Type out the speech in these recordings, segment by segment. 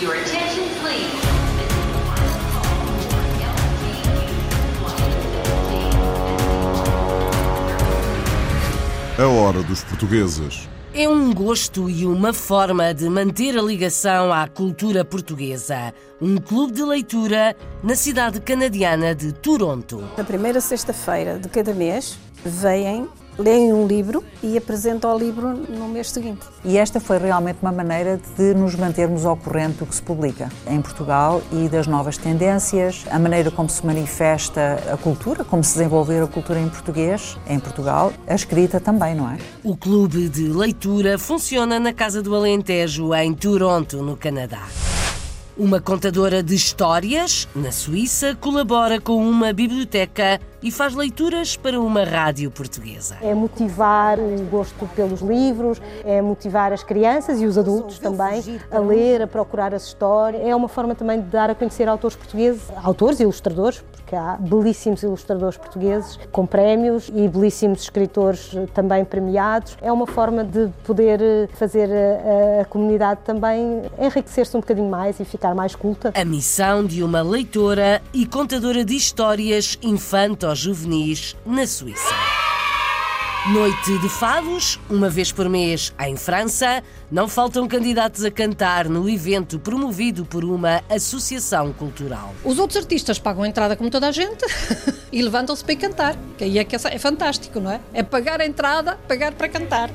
Your attention, please. A hora dos portugueses. É um gosto e uma forma de manter a ligação à cultura portuguesa. Um clube de leitura na cidade canadiana de Toronto. Na primeira sexta-feira de cada mês, vêm, leem um livro e apresentam o livro no mês seguinte. E esta foi realmente uma maneira de nos mantermos ao corrente do que se publica em Portugal e das novas tendências, a maneira como se manifesta a cultura, como se desenvolver a cultura em português em Portugal, a escrita também, não é? O clube de leitura funciona na Casa do Alentejo, em Toronto, no Canadá. Uma contadora de histórias, na Suíça, colabora com uma biblioteca e faz leituras para uma rádio portuguesa. É motivar o gosto pelos livros, é motivar as crianças e os adultos também a ler, a procurar as histórias. É uma forma também de dar a conhecer autores portugueses, autores e ilustradores, há belíssimos ilustradores portugueses com prémios e belíssimos escritores também premiados. É uma forma de poder fazer a, a comunidade também enriquecer-se um bocadinho mais e ficar mais culta. A missão de uma leitora e contadora de histórias infanto-juvenis na Suíça. Noite de Fados, uma vez por mês em França, não faltam candidatos a cantar no evento promovido por uma associação cultural. Os outros artistas pagam a entrada como toda a gente e levantam-se para ir cantar, que aí é, que é fantástico, não é? É pagar a entrada, pagar para cantar.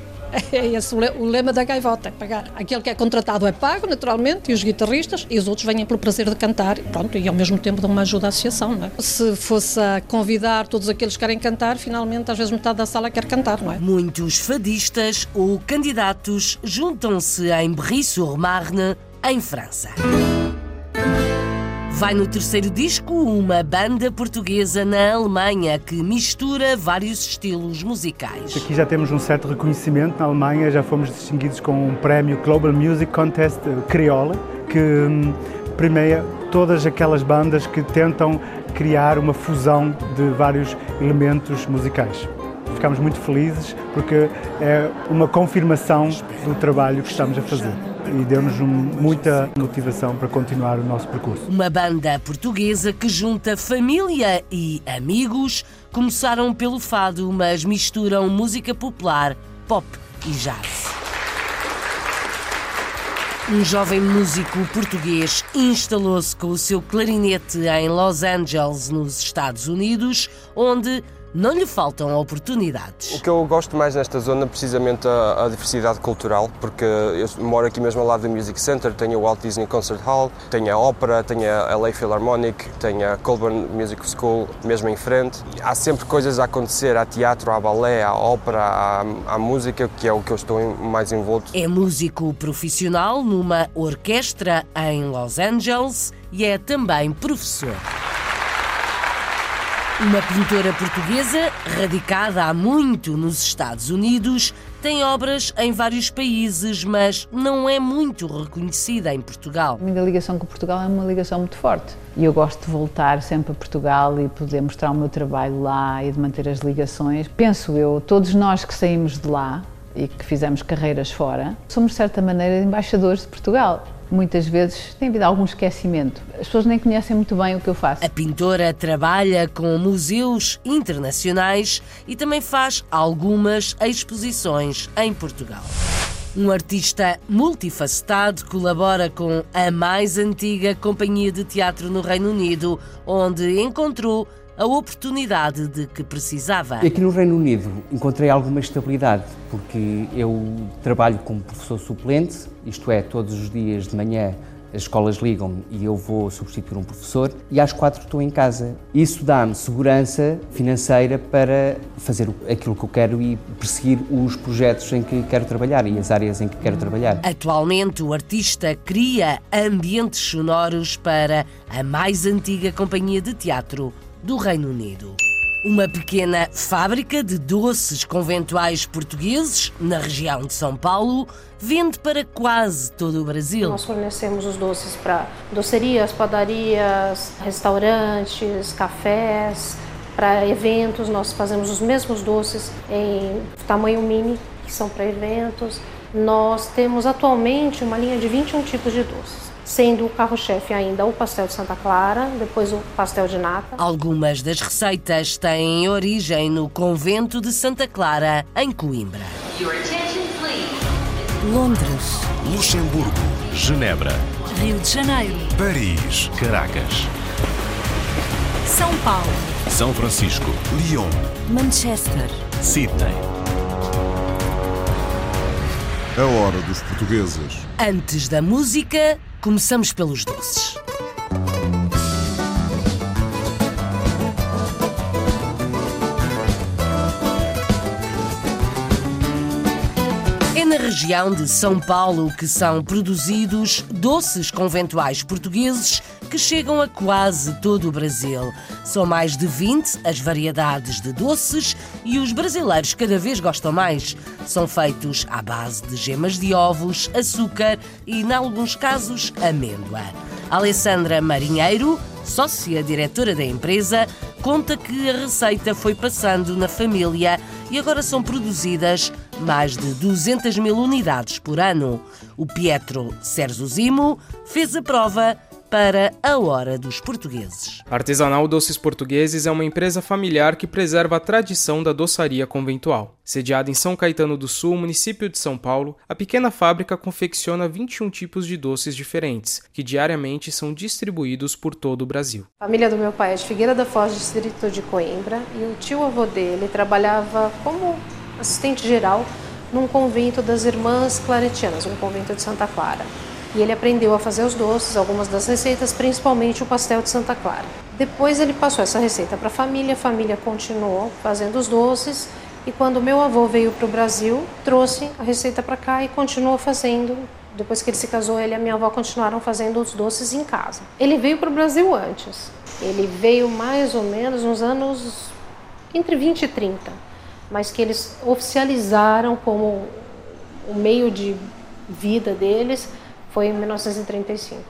É esse o lema da gaivota, pagar. Aquele que é contratado é pago, naturalmente, e os guitarristas, e os outros vêm pelo prazer de cantar, pronto, e ao mesmo tempo dão uma ajuda à associação, não é? Se fosse a convidar todos aqueles que querem cantar, finalmente, às vezes metade da sala quer cantar, não é? Muitos fadistas ou candidatos juntam-se em Brie-sur-Marne, em França. Vai no terceiro disco uma banda portuguesa na Alemanha que mistura vários estilos musicais. Aqui já temos um certo reconhecimento na Alemanha, já fomos distinguidos com um prémio Global Music Contest Criolla, que hum, premia todas aquelas bandas que tentam criar uma fusão de vários elementos musicais. Ficamos muito felizes porque é uma confirmação do trabalho que estamos a fazer e deu-nos muita motivação para continuar o nosso percurso. Uma banda portuguesa que junta família e amigos. Começaram pelo fado, mas misturam música popular, pop e jazz. Um jovem músico português instalou-se com o seu clarinete em Los Angeles, nos Estados Unidos, onde não lhe faltam oportunidades. O que eu gosto mais nesta zona é precisamente a, a, diversidade cultural, porque eu moro aqui mesmo ao lado do Music Center, tenho o Walt Disney Concert Hall, tenho a ópera, tenho a LA Philharmonic, tenho a Colburn Music School mesmo em frente. Há sempre coisas a acontecer, há teatro, há balé, há ópera, há, há música, que é o que eu estou mais envolto. É músico profissional numa orquestra em Los Angeles e é também professor. Uma pintora portuguesa, radicada há muito nos Estados Unidos, tem obras em vários países, mas não é muito reconhecida em Portugal. A minha ligação com Portugal é uma ligação muito forte. E eu gosto de voltar sempre a Portugal e poder mostrar o meu trabalho lá e de manter as ligações. Penso eu, todos nós que saímos de lá e que fizemos carreiras fora, somos de certa maneira embaixadores de Portugal muitas vezes tem havido algum esquecimento. As pessoas nem conhecem muito bem o que eu faço. A pintora trabalha com museus internacionais e também faz algumas exposições em Portugal. Um artista multifacetado colabora com a mais antiga companhia de teatro no Reino Unido, onde encontrou a oportunidade de que precisava. Aqui no Reino Unido encontrei alguma estabilidade, porque eu trabalho como professor suplente, isto é, todos os dias de manhã as escolas ligam-me e eu vou substituir um professor e às quatro estou em casa. Isso dá-me segurança financeira para fazer aquilo que eu quero e perseguir os projetos em que quero trabalhar e as áreas em que quero trabalhar. Atualmente, o artista cria ambientes sonoros para a mais antiga companhia de teatro do Reino Unido. Uma pequena fábrica de doces conventuais portugueses na região de São Paulo vende para quase todo o Brasil. Nós fornecemos os doces para docerias, padarias, restaurantes, cafés, para eventos. Nós fazemos os mesmos doces em tamanho mini, que são para eventos. Nós temos atualmente uma linha de 21 tipos de doces, sendo o carro-chefe ainda o pastel de Santa Clara, depois o pastel de nata. Algumas das receitas têm origem no convento de Santa Clara, em Coimbra. Londres, Luxemburgo, Genebra, Rio de Janeiro, Paris, Caracas, São Paulo, São Francisco, Lyon, Manchester, Sydney. A hora dos portugueses. Antes da música, começamos pelos doces. É na região de São Paulo que são produzidos doces conventuais portugueses que chegam a quase todo o Brasil. São mais de 20 as variedades de doces e os brasileiros cada vez gostam mais. São feitos à base de gemas de ovos, açúcar e, em alguns casos, amêndoa. Alessandra Marinheiro, sócia diretora da empresa, conta que a receita foi passando na família e agora são produzidas mais de 200 mil unidades por ano. O Pietro Serzuzimo fez a prova para a Hora dos Portugueses. Artesanal Doces Portugueses é uma empresa familiar que preserva a tradição da doçaria conventual. Sediada em São Caetano do Sul, município de São Paulo, a pequena fábrica confecciona 21 tipos de doces diferentes, que diariamente são distribuídos por todo o Brasil. A família do meu pai é de Figueira da Foz, distrito de Coimbra, e o tio-avô dele trabalhava como assistente geral num convento das Irmãs Claretianas, um convento de Santa Clara. E ele aprendeu a fazer os doces, algumas das receitas, principalmente o pastel de Santa Clara. Depois ele passou essa receita para a família, a família continuou fazendo os doces e quando meu avô veio para o Brasil, trouxe a receita para cá e continuou fazendo. Depois que ele se casou, ele e a minha avó continuaram fazendo os doces em casa. Ele veio para o Brasil antes. Ele veio mais ou menos nos anos entre 20 e 30, mas que eles oficializaram como o meio de vida deles foi em 1935.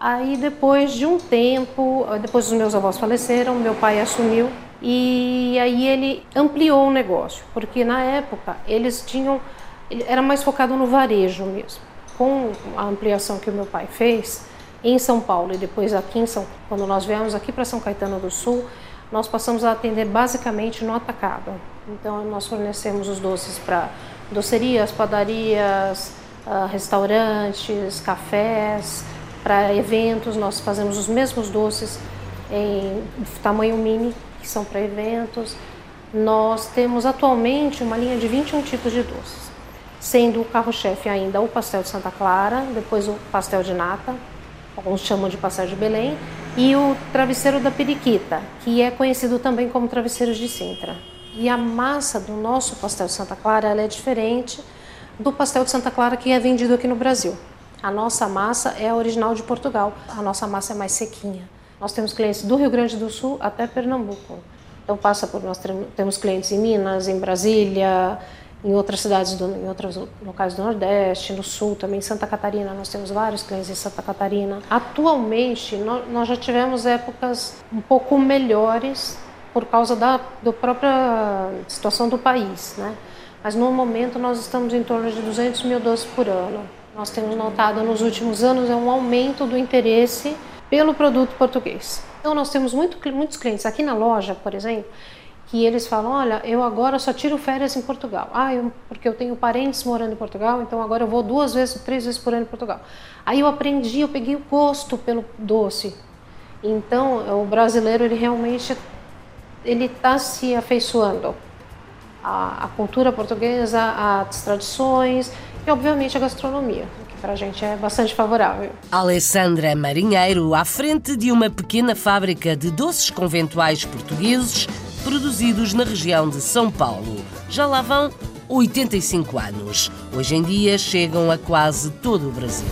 Aí depois de um tempo, depois os meus avós faleceram, meu pai assumiu e aí ele ampliou o negócio, porque na época eles tinham era mais focado no varejo mesmo. Com a ampliação que o meu pai fez em São Paulo e depois aqui em São, quando nós viemos aqui para São Caetano do Sul, nós passamos a atender basicamente no atacado. Então nós fornecemos os doces para docerias, padarias, Uh, restaurantes, cafés, para eventos, nós fazemos os mesmos doces em tamanho mini, que são para eventos. Nós temos atualmente uma linha de 21 tipos de doces, sendo o carro-chefe ainda o pastel de Santa Clara, depois o pastel de nata, alguns chamam de pastel de Belém, e o travesseiro da periquita, que é conhecido também como travesseiro de Sintra. E a massa do nosso pastel de Santa Clara é diferente do pastel de Santa Clara que é vendido aqui no Brasil. A nossa massa é a original de Portugal. A nossa massa é mais sequinha. Nós temos clientes do Rio Grande do Sul até Pernambuco. Então passa por nós temos clientes em Minas, em Brasília, em outras cidades, do, em outros locais do Nordeste, no Sul, também em Santa Catarina. Nós temos vários clientes em Santa Catarina. Atualmente nós já tivemos épocas um pouco melhores por causa da, da própria situação do país, né? mas no momento nós estamos em torno de 200 mil doces por ano. Nós temos notado nos últimos anos é um aumento do interesse pelo produto português. Então nós temos muito, muitos clientes aqui na loja, por exemplo, que eles falam, olha, eu agora só tiro férias em Portugal. Ah, eu, porque eu tenho parentes morando em Portugal, então agora eu vou duas vezes, três vezes por ano em Portugal. Aí eu aprendi, eu peguei o gosto pelo doce. Então o brasileiro ele realmente ele está se afeiçoando a, a cultura portuguesa, as tradições e, obviamente, a gastronomia que para a gente é bastante favorável. Alessandra Marinheiro, à frente de uma pequena fábrica de doces conventuais portugueses produzidos na região de São Paulo. Já lá vão 85 anos. Hoje em dia chegam a quase todo o Brasil.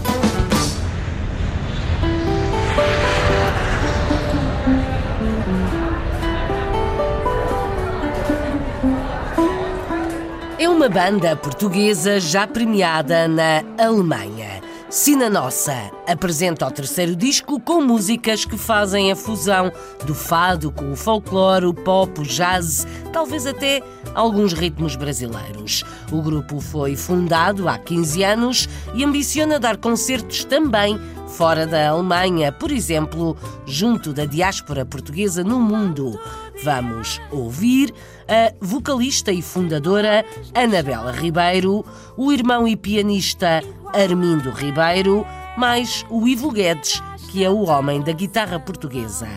Uma banda portuguesa já premiada na Alemanha. Sina Nossa apresenta o terceiro disco com músicas que fazem a fusão do fado com o folclore, o pop, o jazz, talvez até alguns ritmos brasileiros. O grupo foi fundado há 15 anos e ambiciona dar concertos também fora da Alemanha, por exemplo, junto da diáspora portuguesa no mundo. Vamos ouvir a vocalista e fundadora Anabela Ribeiro, o irmão e pianista Armindo Ribeiro, mais o Ivo Guedes, que é o homem da guitarra portuguesa.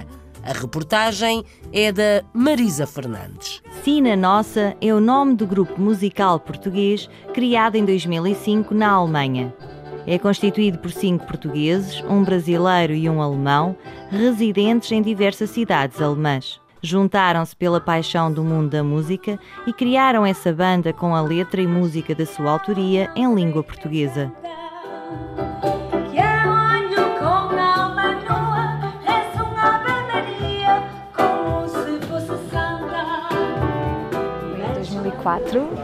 A reportagem é da Marisa Fernandes. Sina Nossa é o nome do grupo musical português criado em 2005 na Alemanha. É constituído por cinco portugueses, um brasileiro e um alemão, residentes em diversas cidades alemãs. Juntaram-se pela paixão do mundo da música e criaram essa banda com a letra e música da sua autoria em língua portuguesa.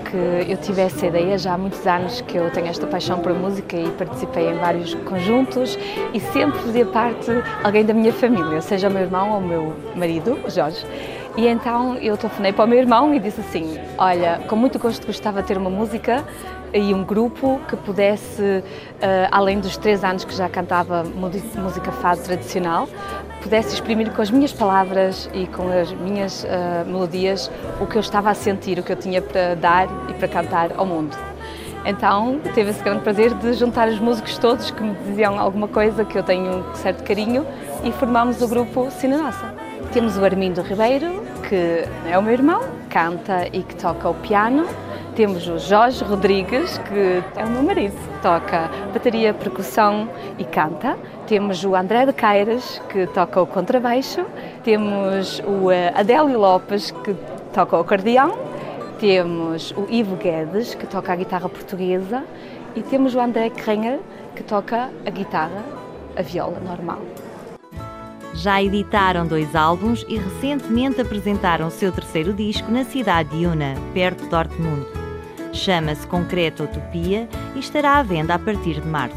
Que eu tive essa ideia já há muitos anos que eu tenho esta paixão por música e participei em vários conjuntos e sempre fazia parte alguém da minha família, seja o meu irmão ou o meu marido, Jorge. E então eu telefonei para o meu irmão e disse assim: Olha, com muito gosto gostava de ter uma música e um grupo que pudesse, uh, além dos três anos que já cantava música fado tradicional, pudesse exprimir com as minhas palavras e com as minhas uh, melodias o que eu estava a sentir, o que eu tinha para dar e para cantar ao mundo. Então teve esse grande prazer de juntar os músicos todos que me diziam alguma coisa que eu tenho um certo carinho e formámos o grupo Cine Nossa. Temos o Armindo Ribeiro, que é o meu irmão, canta e que toca o piano. Temos o Jorge Rodrigues, que é o meu marido, toca bateria, percussão e canta. Temos o André de Caires, que toca o contrabaixo. Temos o eh, Adélio Lopes, que toca o acordeão. Temos o Ivo Guedes, que toca a guitarra portuguesa. E temos o André Krenner, que toca a guitarra, a viola normal. Já editaram dois álbuns e recentemente apresentaram o seu terceiro disco na cidade de Una, perto de Dortmund. Chama-se Concreto Utopia e estará à venda a partir de março.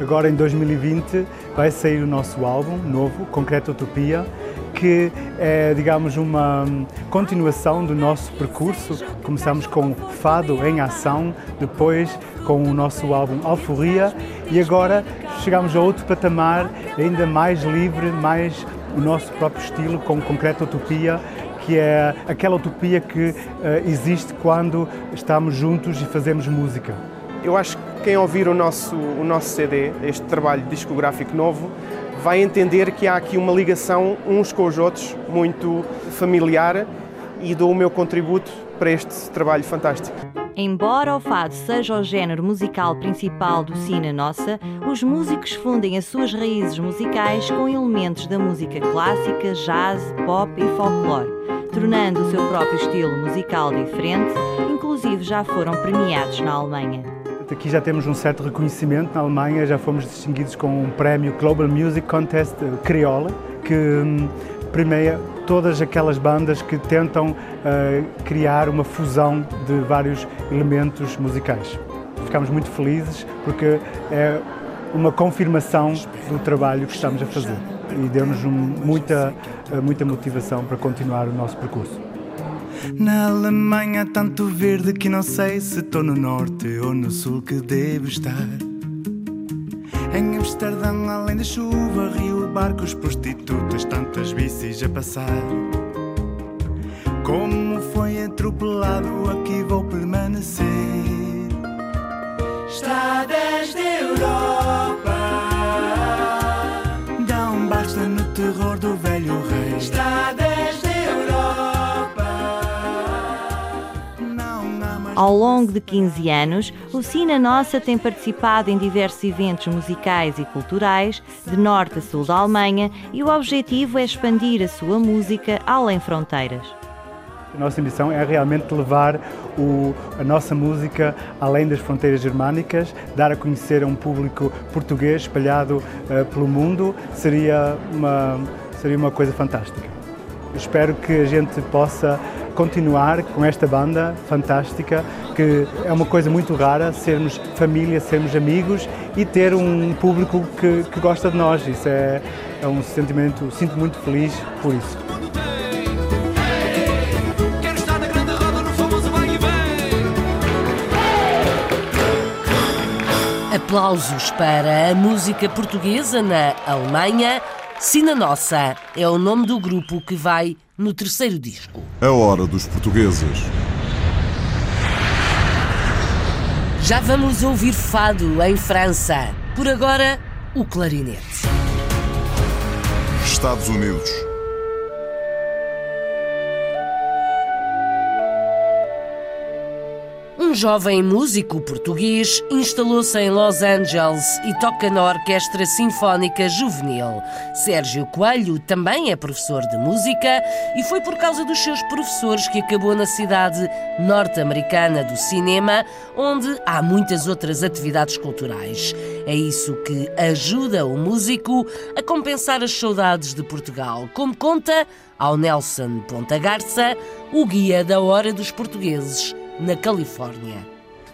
Agora em 2020 vai sair o nosso álbum novo, Concreto Utopia, que é, digamos, uma continuação do nosso percurso. Começamos com Fado em Ação, depois com o nosso álbum Alforria e agora chegamos a outro patamar ainda mais livre, mais o nosso próprio estilo, com Concreta Utopia, que é aquela utopia que uh, existe quando estamos juntos e fazemos música. Eu acho que quem ouvir o nosso, o nosso CD, este trabalho discográfico novo, vai entender que há aqui uma ligação uns com os outros muito familiar e dou o meu contributo para este trabalho fantástico. Embora o fado seja o género musical principal do Cine Nossa, os músicos fundem as suas raízes musicais com elementos da música clássica, jazz, pop e folclore, tornando o seu próprio estilo musical diferente, inclusive já foram premiados na Alemanha. Aqui já temos um certo reconhecimento na Alemanha, já fomos distinguidos com um prémio Global Music Contest eh, Criolla, que hum, premia todas aquelas bandas que tentam uh, criar uma fusão de vários elementos musicais. Ficamos muito felizes porque é uma confirmação do trabalho que estamos a fazer e deu-nos muita, uh, muita motivação para continuar o nosso percurso. Na Alemanha tanto verde que não sei se estou no norte ou no sul que devo estar. Em Amsterdão, além da chuva, rio, barcos, prostitutas, tantas bicis a passar. Como foi atropelado, aqui vou permanecer. Estradas da Ao longo de 15 anos, o Cina Nossa tem participado em diversos eventos musicais e culturais, de norte a sul da Alemanha, e o objetivo é expandir a sua música além fronteiras. A nossa missão é realmente levar o, a nossa música além das fronteiras germânicas, dar a conhecer a um público português espalhado uh, pelo mundo, seria uma, seria uma coisa fantástica. Espero que a gente possa continuar com esta banda fantástica, que é uma coisa muito rara, sermos família, sermos amigos e ter um público que, que gosta de nós. Isso é, é um sentimento, sinto muito feliz por isso. Aplausos para a música portuguesa na Alemanha. Sina Nossa é o nome do grupo que vai no terceiro disco. A hora dos portugueses. Já vamos ouvir fado em França. Por agora, o clarinete. Estados Unidos. Um jovem músico português instalou-se em Los Angeles e toca na Orquestra Sinfónica Juvenil. Sérgio Coelho também é professor de música e foi por causa dos seus professores que acabou na cidade norte-americana do cinema, onde há muitas outras atividades culturais. É isso que ajuda o músico a compensar as saudades de Portugal, como conta ao Nelson Ponta Garça, o guia da Hora dos Portugueses na Califórnia.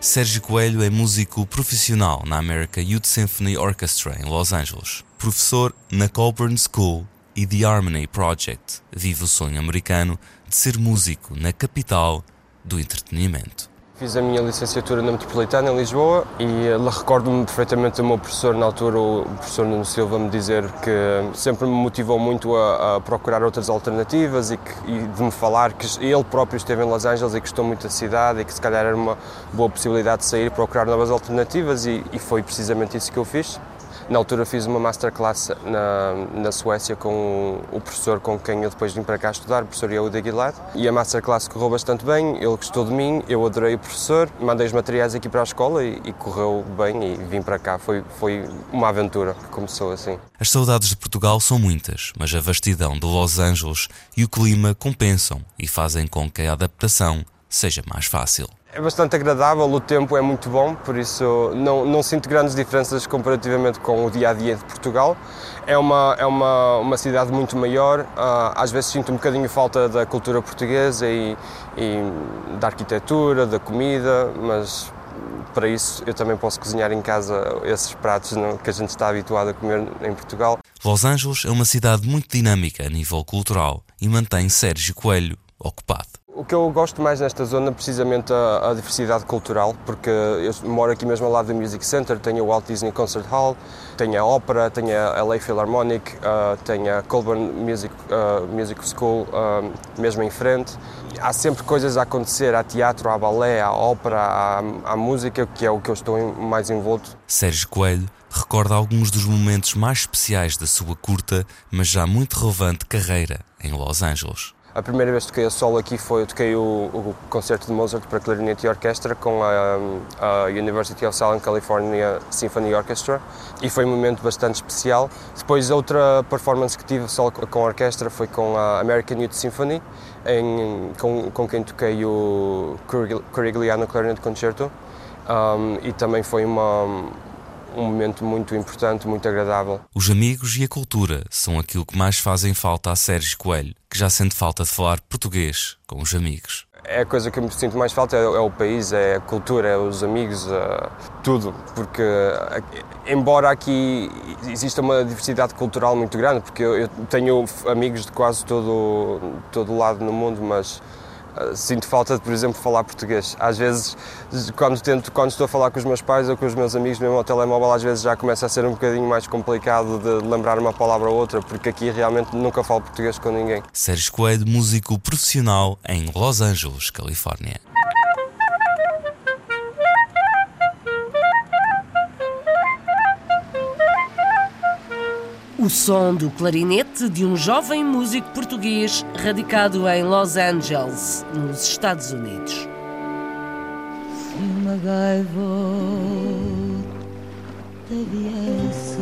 Sérgio Coelho é músico profissional na American Youth Symphony Orchestra em Los Angeles, professor na Colburn School e The Harmony Project. Vive o sonho americano de ser músico na capital do entretenimento. Fiz a minha licenciatura na Metropolitana em Lisboa e eh, recordo-me perfeitamente do meu professor na altura, o professor Nuno Silva, me dizer que sempre me motivou muito a, a procurar outras alternativas e, que, e, de me falar que ele próprio esteve em Los Angeles e gostou muito da cidade e que se calhar era uma boa possibilidade de sair procurar novas alternativas e, e foi precisamente isso que eu fiz. Na altura fiz uma masterclass na, na Suécia com o professor com quem eu depois vim para cá estudar, o professor Yehud Aguilar, e a masterclass correu bastante bem, ele gostou de mim, eu adorei o professor, mandei os materiais aqui para a escola e, e correu bem e vim para cá. Foi, foi uma aventura que começou assim. As saudades de Portugal são muitas, mas a vastidão de Los Angeles e o clima compensam e fazem com que a adaptação seja mais fácil. É bastante agradável, o tempo é muito bom, por isso não, não sinto grandes diferenças comparativamente com o dia a dia de Portugal. É uma, é uma, uma cidade muito maior, às vezes sinto um bocadinho falta da cultura portuguesa e, e da arquitetura, da comida, mas para isso eu também posso cozinhar em casa esses pratos que a gente está habituado a comer em Portugal. Los Angeles é uma cidade muito dinâmica a nível cultural e mantém Sérgio Coelho ocupado. O que eu gosto mais nesta zona é precisamente a, a, diversidade cultural, porque eu moro aqui mesmo ao lado do Music Center, tenho o Walt Disney Concert Hall, tenho a ópera, tenho a LA Philharmonic, uh, tenho a Colburn Music, uh, Music School uh, mesmo em frente. Há sempre coisas a acontecer, há teatro, há balé, há ópera, há, há música, que é o que eu estou mais envolto. Sérgio Coelho recorda alguns dos momentos mais especiais da sua curta, mas já muito relevante carreira em Los Angeles. A primeira vez que toquei a solo aqui foi, toquei o, o concerto de Mozart para clarinete e orquestra com a, a, University of Southern California Symphony Orchestra e foi um momento bastante especial. Depois outra performance que tive solo com a orquestra foi com a American Youth Symphony, em, com, com quem toquei o Corigliano Clarinet Concerto um, e também foi uma um momento muito importante, muito agradável. Os amigos e a cultura são aquilo que mais fazem falta a Sérgio Coelho, que já sente falta de falar português com os amigos. É a coisa que eu me sinto mais falta, é, é o país, é a cultura, é os amigos, é tudo. Porque, embora aqui exista uma diversidade cultural muito grande, porque eu tenho amigos de quase todo, todo lado no mundo, mas sinto falta de, por exemplo, falar português. Às vezes, quando, tento, quando estou a falar com os meus pais ou com os meus amigos mesmo ao telemóvel, às vezes já começa a ser um bocadinho mais complicado de lembrar uma palavra ou outra, porque aqui realmente nunca falo português com ninguém. Sérgio Coelho, músico profissional em Los Angeles, Califórnia. O som do clarinete de um jovem músico português radicado em Los Angeles, nos Estados Unidos. Se uma gaivota viesse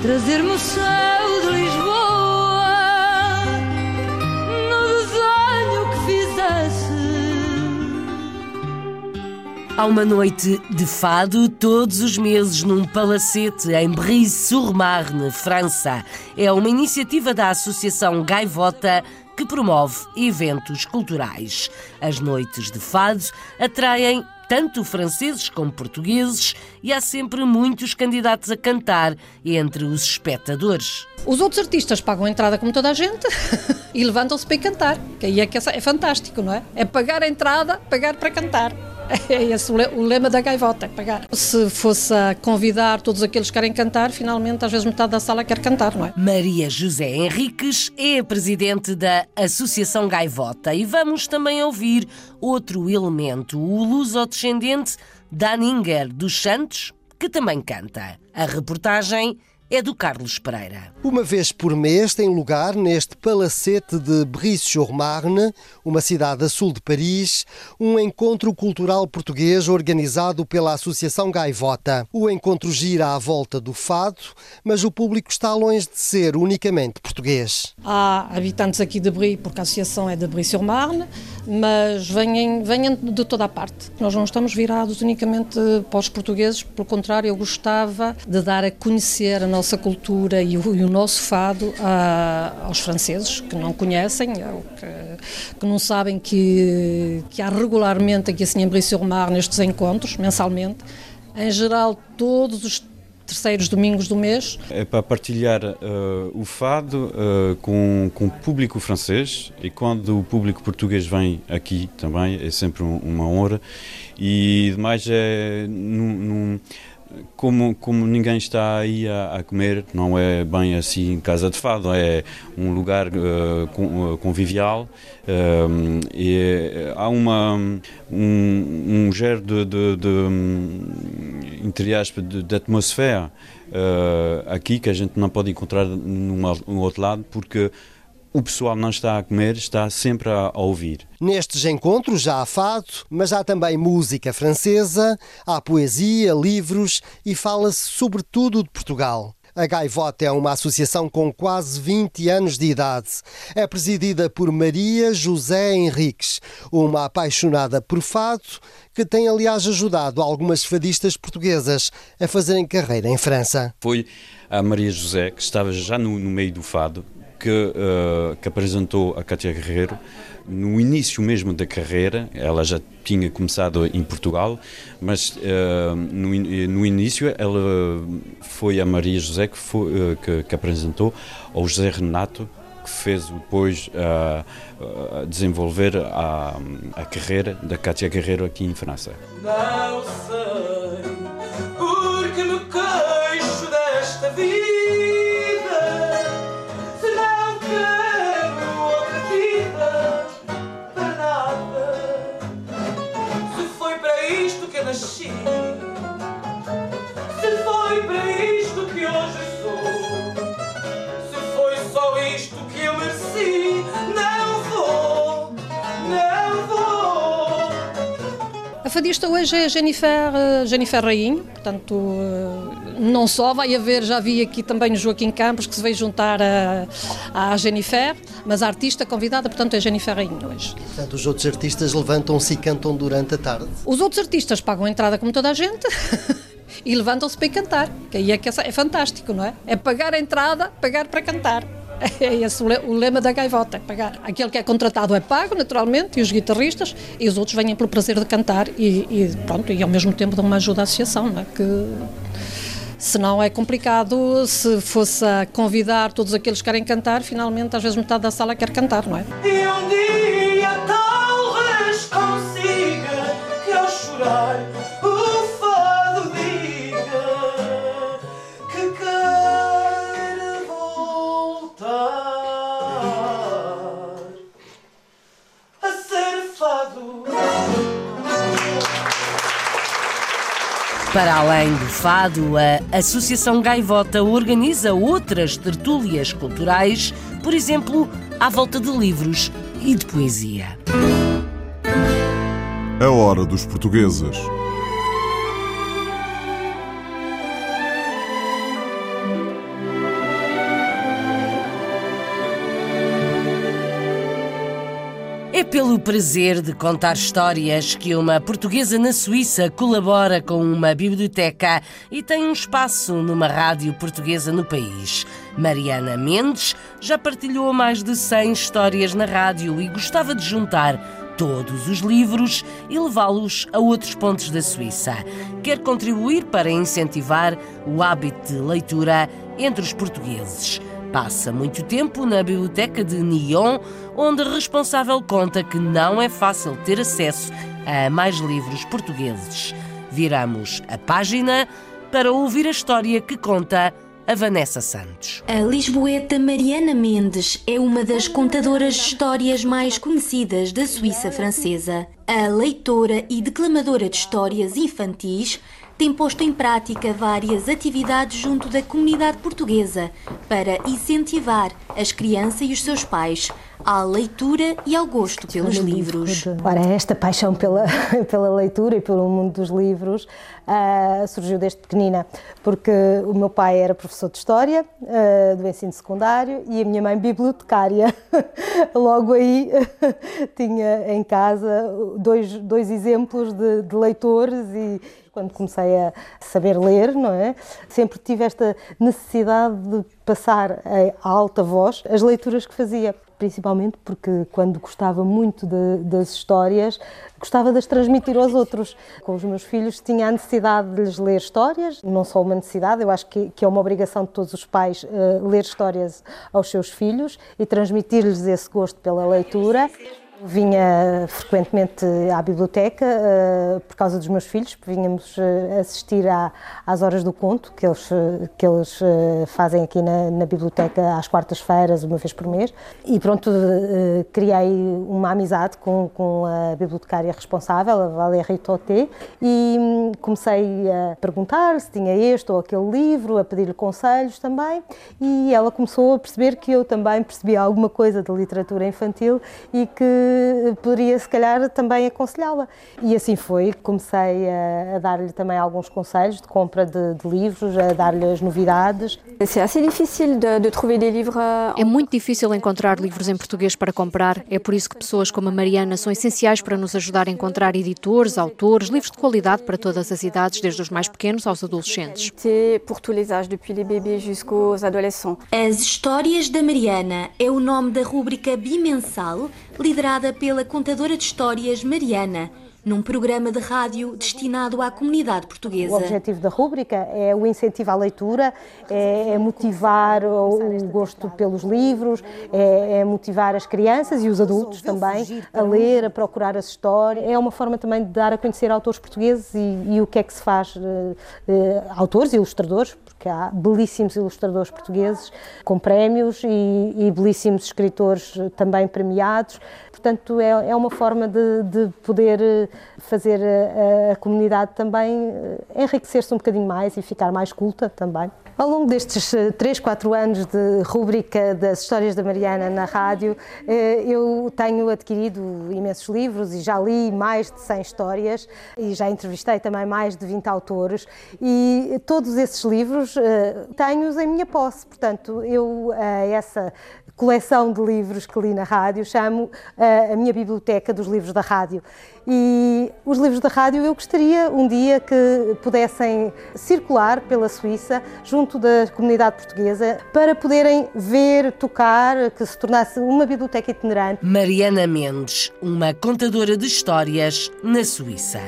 trazer-me o céu de Lisboa Há uma noite de fado todos os meses num palacete em Brie-sur-Marne, França. É uma iniciativa da Associação Gaivota que promove eventos culturais. As noites de fado atraem tanto franceses como portugueses e há sempre muitos candidatos a cantar entre os espectadores. Os outros artistas pagam a entrada como toda a gente e levantam-se para cantar, que aí é, que é fantástico, não é? É pagar a entrada, pagar para cantar. É esse o lema da gaivota, pagar. Se fosse a convidar todos aqueles que querem cantar, finalmente às vezes metade da sala quer cantar, não é? Maria José Henriques é a presidente da Associação Gaivota e vamos também ouvir outro elemento, o luso-descendente Daninger dos Santos, que também canta. A reportagem é do Carlos Pereira. Uma vez por mês tem lugar neste palacete de Brice-sur-Marne, uma cidade a sul de Paris, um encontro cultural português organizado pela Associação Gaivota. O encontro gira à volta do fado, mas o público está longe de ser unicamente português. Há habitantes aqui de Brie, porque a associação é de Brie-sur-Marne, mas vêm, vêm de toda a parte. Nós não estamos virados unicamente para os portugueses, pelo contrário, eu gostava de dar a conhecer a nossa cultura e o, e o nosso fado a, aos franceses que não conhecem, que, que, não sabem que, que há regularmente aqui assim em Brie-sur-Mar nestes encontros, mensalmente. Em geral, todos os terceiros domingos do mês. É para partilhar uh, o fado uh, com, com o público francês e quando o público português vem aqui também é sempre um, uma honra e demais é num, num como, como ninguém está aí a, a, comer, não é bem assim casa de fado, é um lugar uh, convivial uh, e há uma, um, um gero de, de, de, entre aspas, de, de atmosfera uh, aqui que a gente não pode encontrar num outro lado porque o pessoal não está a comer, está sempre a, ouvir. Nestes encontros já há fado, mas há também música francesa, há poesia, livros e fala-se sobretudo de Portugal. A Gaivota é uma associação com quase 20 anos de idade. É presidida por Maria José Henriques, uma apaixonada por fado que tem, aliás, ajudado algumas fadistas portuguesas a fazerem carreira em França. Foi a Maria José, que estava já no, no meio do fado, que, uh, que apresentou a Cátia Guerreiro no início mesmo da carreira, ela já tinha começado em Portugal, mas uh, no, no, início ela foi a Maria José que, foi, uh, que, que, apresentou ao José Renato, que fez depois uh, desenvolver a, a carreira da Cátia Guerreiro aqui em França. Não sei porque me queixo desta vida. A fadista hoje é Jennifer, eh, Jennifer Rainho, portanto, eh, não só vai haver, já vi aqui também o Joaquim Campos, que se veio juntar à Jennifer, mas a artista convidada, portanto, é Jennifer Rainho hoje. Portanto, os outros artistas levantam-se e cantam durante a tarde? Os outros artistas pagam a entrada como toda a gente. e levantam-se para ir cantar, que aí é que é fantástico, não é? É pagar a entrada, pagar para cantar. É esse o lema da gaivota, pagar. Aquele que é contratado é pago, naturalmente, e os guitarristas, e os outros vêm pelo prazer de cantar e, e pronto, e ao mesmo tempo dão uma ajuda à associação, não é? Que Senão é complicado se fosse a convidar todos aqueles que querem cantar, finalmente às vezes metade da sala quer cantar, não é? E um dia talvez consiga que ao chorar a ser fado. Para além do fado, a Associação Gaivota organiza outras tertúlias culturais, por exemplo, à volta de livros e de poesia. A hora dos portugueses. Prazer de contar histórias que uma portuguesa na Suíça colabora com uma biblioteca e tem um espaço numa rádio portuguesa no país. Mariana Mendes já partilhou mais de 100 histórias na rádio e gostava de juntar todos os livros e levá-los a outros pontos da Suíça. Quer contribuir para incentivar o hábito de leitura entre os portugueses. Passa muito tempo na biblioteca de Nyon, onde a responsável conta que não é fácil ter acesso a mais livros portugueses. Viramos a página para ouvir a história que conta a Vanessa Santos. A lisboeta Mariana Mendes é uma das contadoras de histórias mais conhecidas da Suíça francesa. A leitora e declamadora de histórias infantis tem posto em prática várias atividades junto da comunidade portuguesa para incentivar as crianças e os seus pais à leitura e ao gosto pelos livros. Ora, esta paixão pela, pela leitura e pelo mundo dos livros uh, surgiu desde pequenina, porque o meu pai era professor de História uh, do ensino secundário e a minha mãe bibliotecária. Logo aí tinha em casa dois, dois exemplos de, de leitores e quando comecei a saber ler, não é? Sempre tive esta necessidade de passar a alta voz as leituras que fazia principalmente porque quando gostava muito de, das histórias, gostava de as transmitir aos outros. Com os meus filhos tinha a necessidade de lhes ler histórias, não só uma necessidade, eu acho que, que é uma obrigação de todos os pais uh, ler histórias aos seus filhos e transmitir-lhes esse gosto pela leitura. Vinha frequentemente à biblioteca uh, por causa dos meus filhos, vínhamos uh, assistir à, às horas do conto que eles, uh, que eles fazem aqui na, na biblioteca às quartas-feiras, uma vez por mês. E pronto, criei uma amizade com, com a bibliotecária responsável, a Valérie Toté, e um, comecei a perguntar se tinha este ou aquele livro, a pedir-lhe conselhos também, e ela começou a perceber que eu também percebia alguma coisa de literatura infantil e que poderia, se calhar, também aconselhá-la. E assim foi. Comecei a, a dar-lhe também alguns conselhos de compra de, de livros, a dar-lhe as novidades. É muito difícil encontrar livros em português para comprar. É por isso que pessoas como a Mariana são essenciais para nos ajudar a encontrar editores, autores, livros de qualidade para todas as idades, desde os mais pequenos aos adolescentes. As Histórias da Mariana é o nome da rúbrica bimensal liderada pela contadora de histórias Mariana, num programa de rádio destinado à comunidade portuguesa. O objetivo da rúbrica é o incentivo à leitura, é, é motivar o, gosto pelos livros, é, é, motivar as crianças e os adultos também a ler, a procurar as histórias. É uma forma também de dar a conhecer autores portugueses e, e o que é que se faz, uh, uh, autores e ilustradores, porque há belíssimos ilustradores portugueses com prémios e, e belíssimos escritores também premiados. Portanto, é, é uma forma de, de poder eh, fazer a, a comunidade também enriquecer-se um bocadinho mais e ficar mais culta também. Ao longo destes 3, 4 anos de rúbrica das histórias da Mariana na rádio, eu tenho adquirido imensos livros e já li mais de 100 histórias e já entrevistei também mais de 20 autores e todos esses livros tenho-os em minha posse. Portanto, eu essa coleção de livros que li na rádio, chamo uh, a minha biblioteca dos livros da rádio. E os livros da rádio eu gostaria um dia que pudessem circular pela Suíça, junto da comunidade portuguesa, para poderem ver, tocar, que se tornasse uma biblioteca itinerante. Mariana Mendes, uma contadora de histórias na Suíça.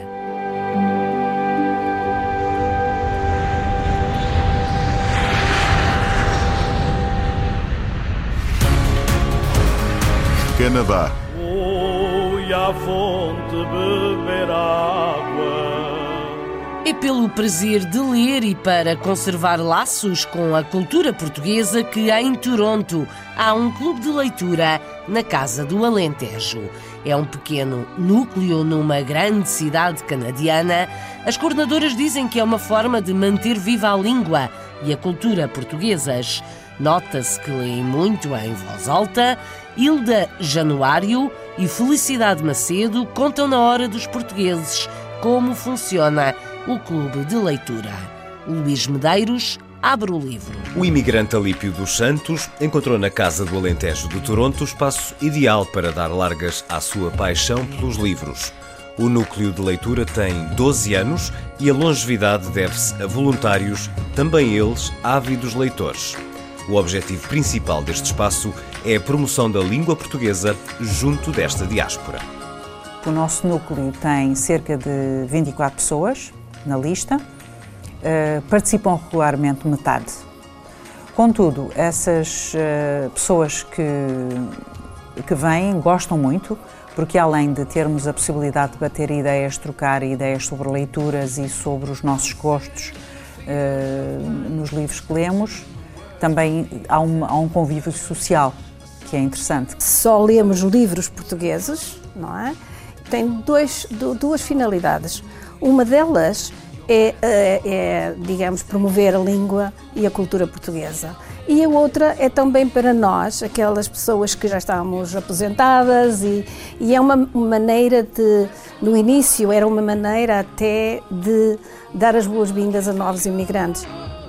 Canadá. Fui à fonte beber água. É pelo prazer de ler e para conservar laços com a cultura portuguesa que em Toronto há um clube de leitura na Casa do Alentejo. É um pequeno núcleo numa grande cidade canadiana. As coordenadoras dizem que é uma forma de manter viva a língua e a cultura portuguesas. Nota-se que leem muito em voz alta. Hilda Januário e Felicidade Macedo contam na hora dos portugueses como funciona o clube de leitura. Luís Medeiros abre o livro. O imigrante Alípio dos Santos encontrou na Casa do Alentejo de Toronto o espaço ideal para dar largas à sua paixão pelos livros. O núcleo de leitura tem 12 anos e a longevidade deve-se a voluntários, também eles ávidos leitores. O objetivo principal deste espaço é a promoção da língua portuguesa junto desta diáspora. O nosso núcleo tem cerca de 24 pessoas na lista, uh, participam regularmente metade. Contudo, essas uh, pessoas que, que vêm gostam muito, porque além de termos a possibilidade de bater ideias, trocar ideias sobre leituras e sobre os nossos gostos uh, nos livros que lemos, também há um, há um convívio social que é interessante. Só lemos livros portugueses, não é? Tem dois, duas finalidades. Uma delas é, é, é, digamos, promover a língua e a cultura portuguesa. E a outra é também para nós, aquelas pessoas que já estamos aposentadas, e, e é uma maneira de, no início, era uma maneira até de dar as boas-vindas a novos imigrantes.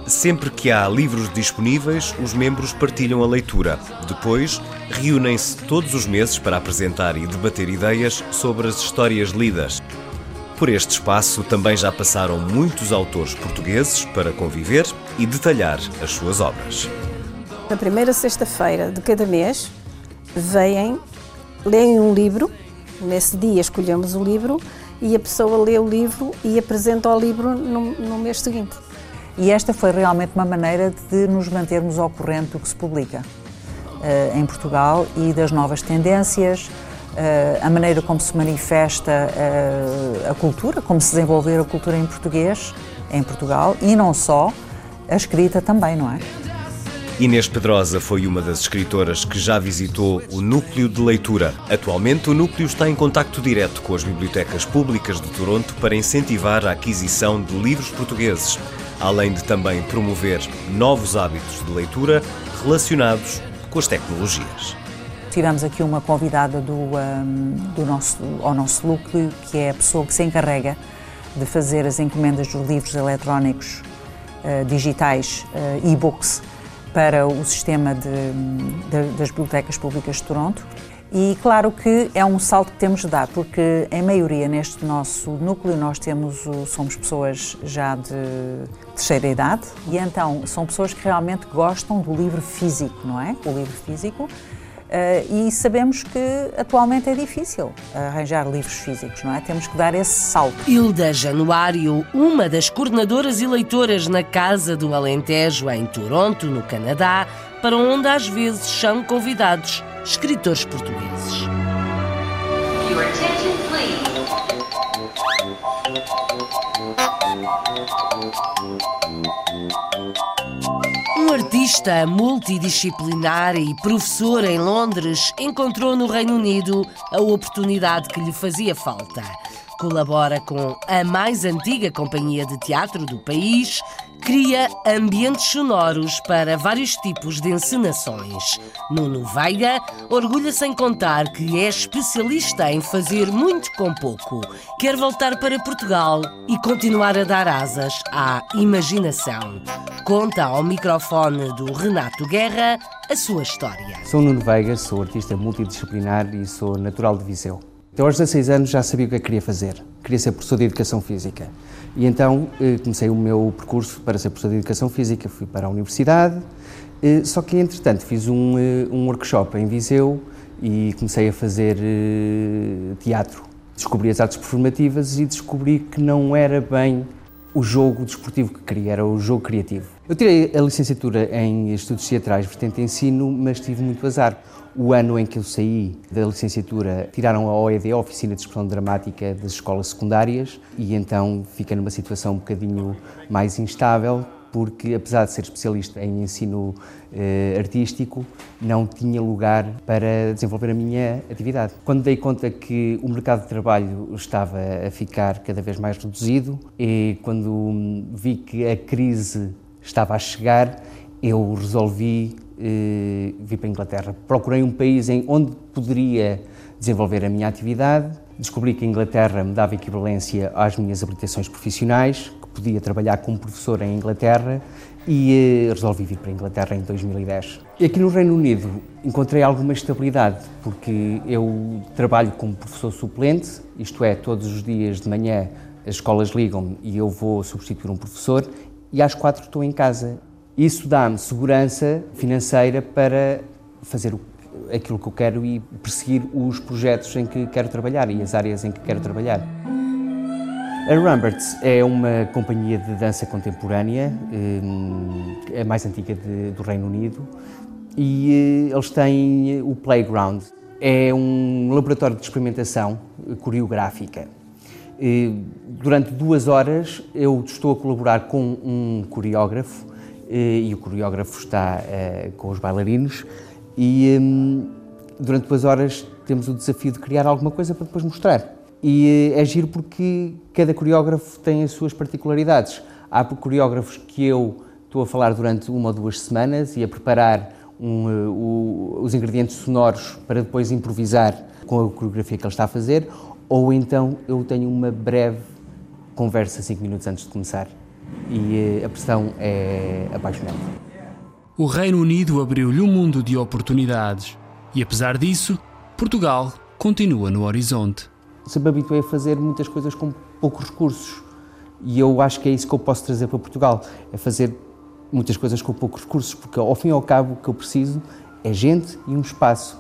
Sempre que há livros disponíveis, os membros partilham a leitura. Depois, reúnem-se todos os meses para apresentar e debater ideias sobre as histórias lidas. Por este espaço também já passaram muitos autores portugueses para conviver e detalhar as suas obras. Na primeira sexta-feira de cada mês, vêm, leem um livro, nesse dia escolhemos o livro e a pessoa lê o livro e apresenta o livro no, no mês seguinte. E esta foi realmente uma maneira de nos mantermos ao corrente do que se publica uh, em Portugal e das novas tendências, uh, a maneira como se manifesta uh, a cultura, como se desenvolver a cultura em português em Portugal e não só, a escrita também, não é? Inês Pedrosa foi uma das escritoras que já visitou o Núcleo de Leitura. Atualmente, o núcleo está em contacto direto com as bibliotecas públicas de Toronto para incentivar a aquisição de livros portugueses além de também promover novos hábitos de leitura relacionados com as tecnologias. Tivemos aqui uma convidada do, um, do nosso, ao nosso núcleo, que é a pessoa que se encarrega de fazer as encomendas dos livros eletrónicos uh, digitais, uh, e-books, para o sistema de, de, das bibliotecas públicas de Toronto. E claro que é um salto que temos de dar, porque em maioria neste nosso núcleo nós temos, somos pessoas já de terceira idade e então são pessoas que realmente gostam do livro físico, não é? O livro físico. Uh, e sabemos que atualmente é difícil arranjar livros físicos, não é? Temos que dar esse salto. Hilda Januário, uma das coordenadoras e leitoras na Casa do Alentejo, em Toronto, no Canadá, para onde às vezes são convidados escritores portugueses. Um artista multidisciplinar e professor em Londres encontrou no Reino Unido a oportunidade que lhe fazia falta. Colabora com a mais antiga companhia de teatro do país cria ambientes sonoros para vários tipos de encenações. Nuno Veiga orgulha-se em contar que é especialista em fazer muito com pouco. Quer voltar para Portugal e continuar a dar asas à imaginação. Conta ao microfone do Renato Guerra a sua história. Sou Nuno Veiga, sou artista multidisciplinar e sou natural de Viseu. Então, aos 16 anos já sabia o que é queria fazer. Queria ser professor de Educação Física. E então eh, comecei o meu percurso para ser professor de Educação Física, fui para a universidade, eh, só que entretanto fiz um, eh, um workshop em Viseu e comecei a fazer teatro. Descobri as artes performativas e descobri que não era bem o jogo desportivo que queria, era o jogo criativo. Eu tirei a licenciatura em Estudos Teatrais, vertente ensino, mas tive muito azar. O ano em que eu saí da licenciatura, tiraram a OED, a Oficina de Expressão Dramática das escolas secundárias, e então fiquei numa situação um bocadinho mais instável, porque apesar de ser especialista em ensino eh, artístico, não tinha lugar para desenvolver a minha atividade. Quando dei conta que o mercado de trabalho estava a ficar cada vez mais reduzido e quando vi que a crise estava a chegar, eu resolvi eh, vir para a Inglaterra. Procurei um país em onde poderia desenvolver a minha atividade. Descobri que a Inglaterra me dava equivalência às minhas habilitações profissionais, que podia trabalhar como professor em Inglaterra e uh, resolvi vir para a Inglaterra em 2010. E aqui no Reino Unido encontrei alguma estabilidade, porque eu trabalho como professor suplente, isto é, todos os dias de manhã as escolas ligam-me e eu vou substituir um professor e às quatro estou em casa. Isso dá-me segurança financeira para fazer aquilo que eu quero e perseguir os projetos em que quero trabalhar e as áreas em que quero trabalhar. A Ramberts é uma companhia de dança contemporânea, é a mais antiga de, do Reino Unido, e eh, eles têm o Playground. É um laboratório de experimentação coreográfica. Durante duas horas eu estou a colaborar com um coreógrafo e o coreógrafo está eh, com os bailarinos e hum, durante duas horas temos o desafio de criar alguma coisa para depois mostrar. E eh, é giro porque cada coreógrafo tem as suas particularidades. Há coreógrafos que eu estou a falar durante uma ou duas semanas e a preparar um, uh, o, os ingredientes sonoros para depois improvisar com a coreografia que ele está a fazer, ou então eu tenho uma breve conversa cinco minutos antes de começar. E uh, a pressão é apaixonante. O Reino Unido abriu-lhe um mundo de oportunidades e, apesar disso, Portugal continua no horizonte. Sempre habituei a fazer muitas coisas com poucos recursos e eu acho que é isso que eu posso trazer para Portugal, é fazer muitas coisas com poucos recursos, porque ao fim e ao cabo o que eu preciso é gente e um espaço,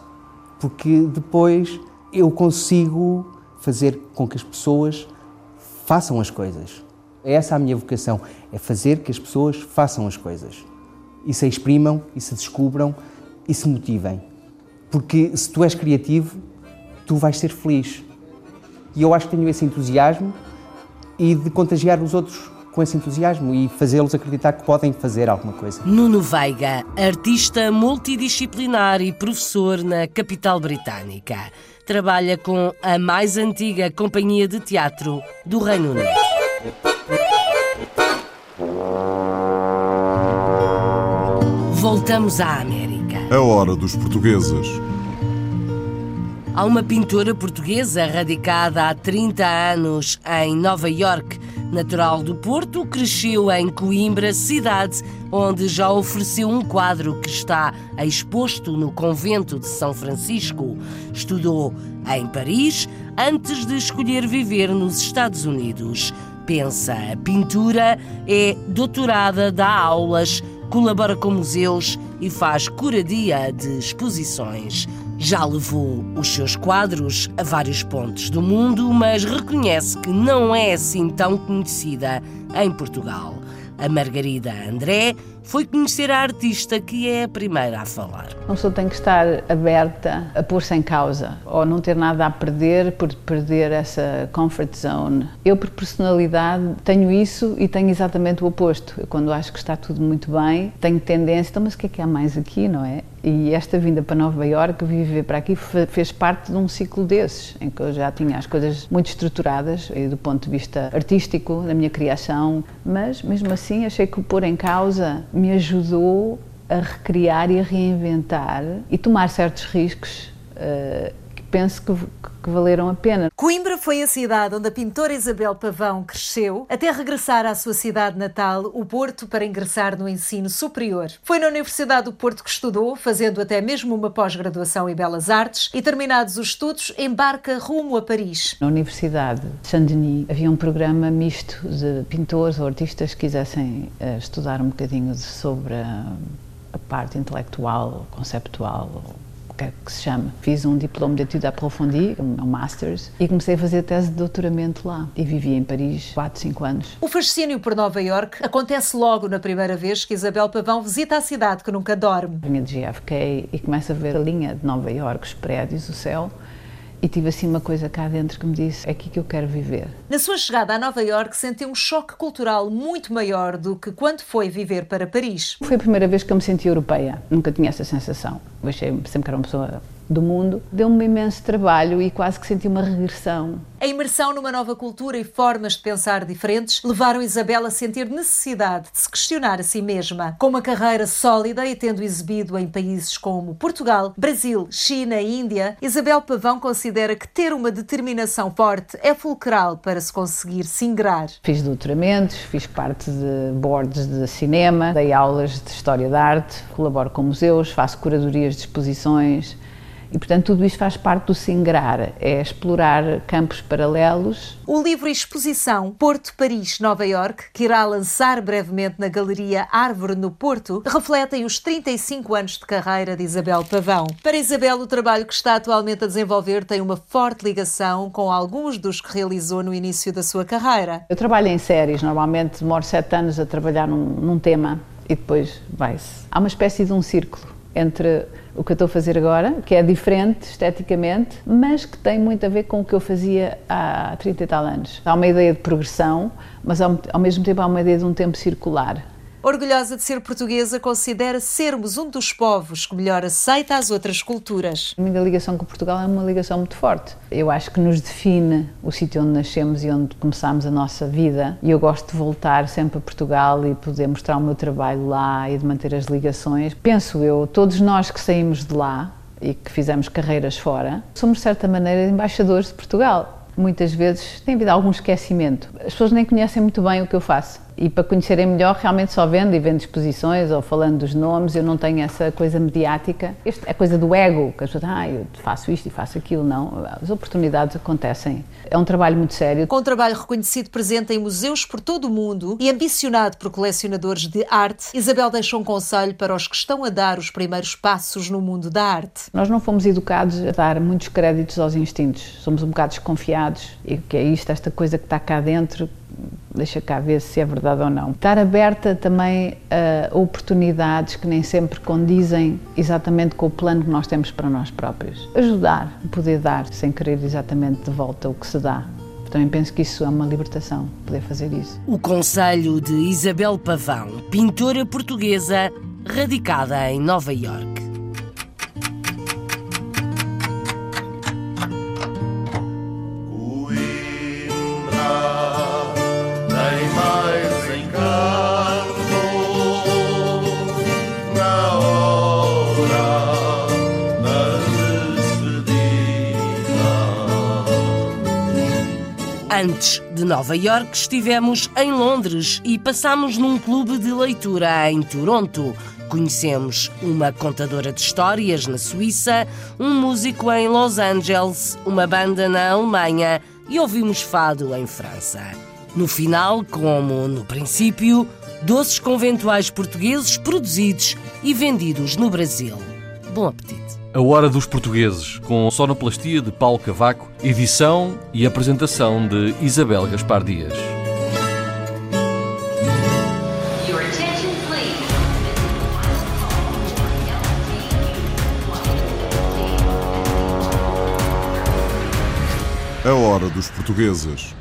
porque depois eu consigo fazer com que as pessoas façam as coisas. É essa a minha vocação, é fazer que as pessoas façam as coisas e se exprimam e se descubram e se motivem. Porque se tu és criativo, tu vais ser feliz. E eu acho que tenho esse entusiasmo e de contagiar os outros com esse entusiasmo e fazê-los acreditar que podem fazer alguma coisa. Nuno Veiga, artista multidisciplinar e professor na capital britânica, trabalha com a mais antiga companhia de teatro do Reino Unido. Voltamos à América. A hora dos portugueses. Há uma pintora portuguesa radicada há 30 anos em Nova York. Natural do Porto, cresceu em Coimbra, cidade onde já ofereceu um quadro que está exposto no convento de São Francisco. Estudou em Paris antes de escolher viver nos Estados Unidos. Pensa a pintura, é doutorada, dá aulas, colabora com museus e faz curadia de exposições. Já levou os seus quadros a vários pontos do mundo, mas reconhece que não é assim tão conhecida em Portugal. A Margarida André foi conhecer a artista que é a primeira a falar. Uma pessoa tem que estar aberta a pôr-se em causa ou não ter nada a perder por perder essa comfort zone. Eu, por personalidade, tenho isso e tenho exatamente o oposto. Eu, quando acho que está tudo muito bem, tenho tendência, então, mas o que é que há mais aqui, não é? E esta vinda para Nova Iorque, viver para aqui, fez parte de um ciclo desses, em que eu já tinha as coisas muito estruturadas, do ponto de vista artístico, da minha criação, mas mesmo assim achei que o pôr em causa me ajudou a recriar e a reinventar e tomar certos riscos uh, que penso que, que valeram a pena. Coimbra foi a cidade onde a pintora Isabel Pavão cresceu, até regressar à sua cidade natal, o Porto, para ingressar no ensino superior. Foi na Universidade do Porto que estudou, fazendo até mesmo uma pós-graduação em Belas Artes, e terminados os estudos, embarca rumo a Paris. Na Universidade de Saint-Denis havia um programa misto de pintores ou artistas que quisessem uh, estudar um bocadinho sobre a, a parte intelectual, conceptual, que é que se chama. Fiz um diploma de etude approfondie, um Masters, e comecei a fazer tese de doutoramento lá. E vivi em Paris 4, 5 anos. O fascínio por Nova York acontece logo na primeira vez que Isabel Pavão visita a cidade que nunca dorme. Vinha de JFK e começa a ver a linha de Nova York, os prédios, o céu. E tive assim uma coisa cá dentro que me disse: é aqui que eu quero viver. Na sua chegada a Nova York, sentiu um choque cultural muito maior do que quando foi viver para Paris. Foi a primeira vez que eu me senti europeia. Nunca tinha essa sensação. Eu achei sempre que era uma pessoa do mundo, deu-me imenso trabalho e quase que senti uma regressão. A imersão numa nova cultura e formas de pensar diferentes levaram Isabel a sentir necessidade de se questionar a si mesma. Com uma carreira sólida e tendo exibido em países como Portugal, Brasil, China e Índia, Isabel Pavão considera que ter uma determinação forte é fulcral para se conseguir se ingrar. Fiz doutoramentos, fiz parte de boards de cinema, dei aulas de história da arte, colaboro com museus, faço curadorias de exposições e, portanto, tudo isto faz parte do Singrar, é explorar campos paralelos. O livro Exposição Porto, Paris, Nova York, que irá lançar brevemente na Galeria Árvore no Porto, refletem os 35 anos de carreira de Isabel Pavão. Para Isabel, o trabalho que está atualmente a desenvolver tem uma forte ligação com alguns dos que realizou no início da sua carreira. Eu trabalho em séries, normalmente demoro sete anos a trabalhar num, num tema e depois vai-se. Há uma espécie de um círculo entre o que eu estou a fazer agora, que é diferente esteticamente, mas que tem muito a ver com o que eu fazia há 30 e tal anos. Há uma ideia de progressão, mas ao, ao mesmo tempo há uma ideia de um tempo circular. Orgulhosa de ser portuguesa, considera sermos um dos povos que melhor aceita as outras culturas. A minha ligação com Portugal é uma ligação muito forte. Eu acho que nos define o sítio onde nascemos e onde começámos a nossa vida. E eu gosto de voltar sempre a Portugal e poder mostrar o meu trabalho lá e de manter as ligações. Penso eu, todos nós que saímos de lá e que fizemos carreiras fora, somos de certa maneira embaixadores de Portugal. Muitas vezes tem havido algum esquecimento. As pessoas nem conhecem muito bem o que eu faço e para conhecerem melhor realmente só vendo e vendo exposições ou falando dos nomes, eu não tenho essa coisa mediática. Isto é coisa do ego, que as pessoas, ah, eu faço isto e faço aquilo, não. As oportunidades acontecem. É um trabalho muito sério. Com um trabalho reconhecido presente em museus por todo o mundo e ambicionado por colecionadores de arte, Isabel deixou um conselho para os que estão a dar os primeiros passos no mundo da arte. Nós não fomos educados a dar muitos créditos aos instintos. Somos um bocado desconfiados e que é isto, esta coisa que está cá dentro, deixa cá ver se é verdade ou não. Estar aberta também a oportunidades que nem sempre condizem exatamente com o plano que nós temos para nós próprios. Ajudar, poder dar, sem querer exatamente de volta o que se dá. Também penso que isso é uma libertação, poder fazer isso. O conselho de Isabel Pavão, pintora portuguesa radicada em Nova Iorque. Antes de Nova Iorque, estivemos em Londres e passámos num clube de leitura em Toronto. Conhecemos uma contadora de histórias na Suíça, um músico em Los Angeles, uma banda na Alemanha e ouvimos fado em França. No final, como no princípio, doces conventuais portugueses produzidos e vendidos no Brasil. Bom apetite! A Hora dos Portugueses, com sonoplastia de Paulo Cavaco, edição e apresentação de Isabel Gaspar Dias. A Hora dos Portugueses.